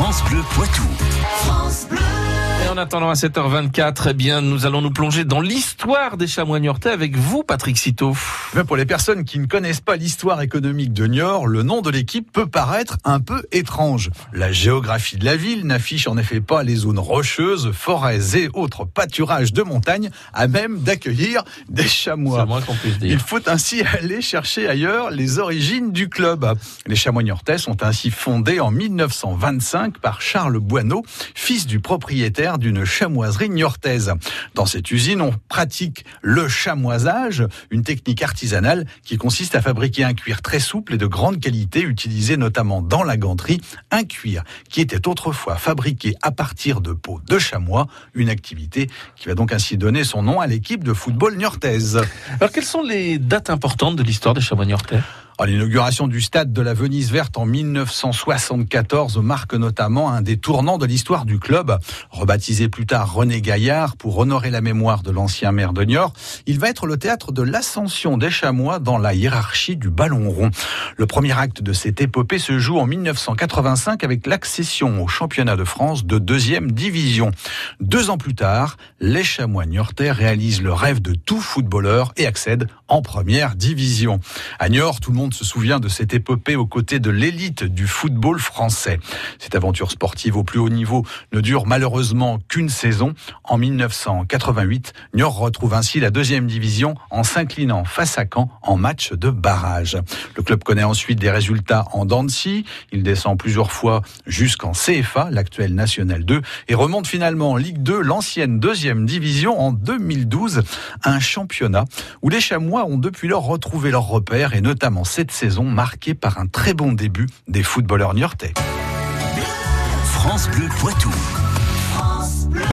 France Bleu Poitou. France en attendant à 7h24, eh bien, nous allons nous plonger dans l'histoire des chamois niortais avec vous, Patrick Citeau. pour les personnes qui ne connaissent pas l'histoire économique de Niort, le nom de l'équipe peut paraître un peu étrange. La géographie de la ville n'affiche en effet pas les zones rocheuses, forêts et autres pâturages de montagne à même d'accueillir des chamois. Il faut ainsi aller chercher ailleurs les origines du club. Les chamois niortais sont ainsi fondés en 1925 par Charles Boineau, fils du propriétaire d'une chamoiserie niortaise. Dans cette usine, on pratique le chamoisage, une technique artisanale qui consiste à fabriquer un cuir très souple et de grande qualité, utilisé notamment dans la ganterie, un cuir qui était autrefois fabriqué à partir de peau de chamois, une activité qui va donc ainsi donner son nom à l'équipe de football niortaise. Alors quelles sont les dates importantes de l'histoire des chamois niortais? L'inauguration du stade de la Venise verte en 1974 marque notamment un des tournants de l'histoire du club. Rebaptisé plus tard René Gaillard pour honorer la mémoire de l'ancien maire de Niort, il va être le théâtre de l'ascension des chamois dans la hiérarchie du ballon rond. Le premier acte de cette épopée se joue en 1985 avec l'accession au championnat de France de deuxième division. Deux ans plus tard, les chamois niortais réalisent le rêve de tout footballeur et accèdent en première division. À Niort, tout le monde se souvient de cette épopée aux côtés de l'élite du football français. Cette aventure sportive au plus haut niveau ne dure malheureusement qu'une saison. En 1988, Niort retrouve ainsi la deuxième division en s'inclinant face à Caen en match de barrage. Le club connaît ensuite des résultats en Dancy. Il descend plusieurs fois jusqu'en CFA, l'actuel National 2, et remonte finalement en Ligue 2, l'ancienne deuxième division en 2012, un championnat où les Chamois ont depuis lors retrouvé leurs repères et notamment cette saison marquée par un très bon début des footballeurs niortais. France Bleu Poitou.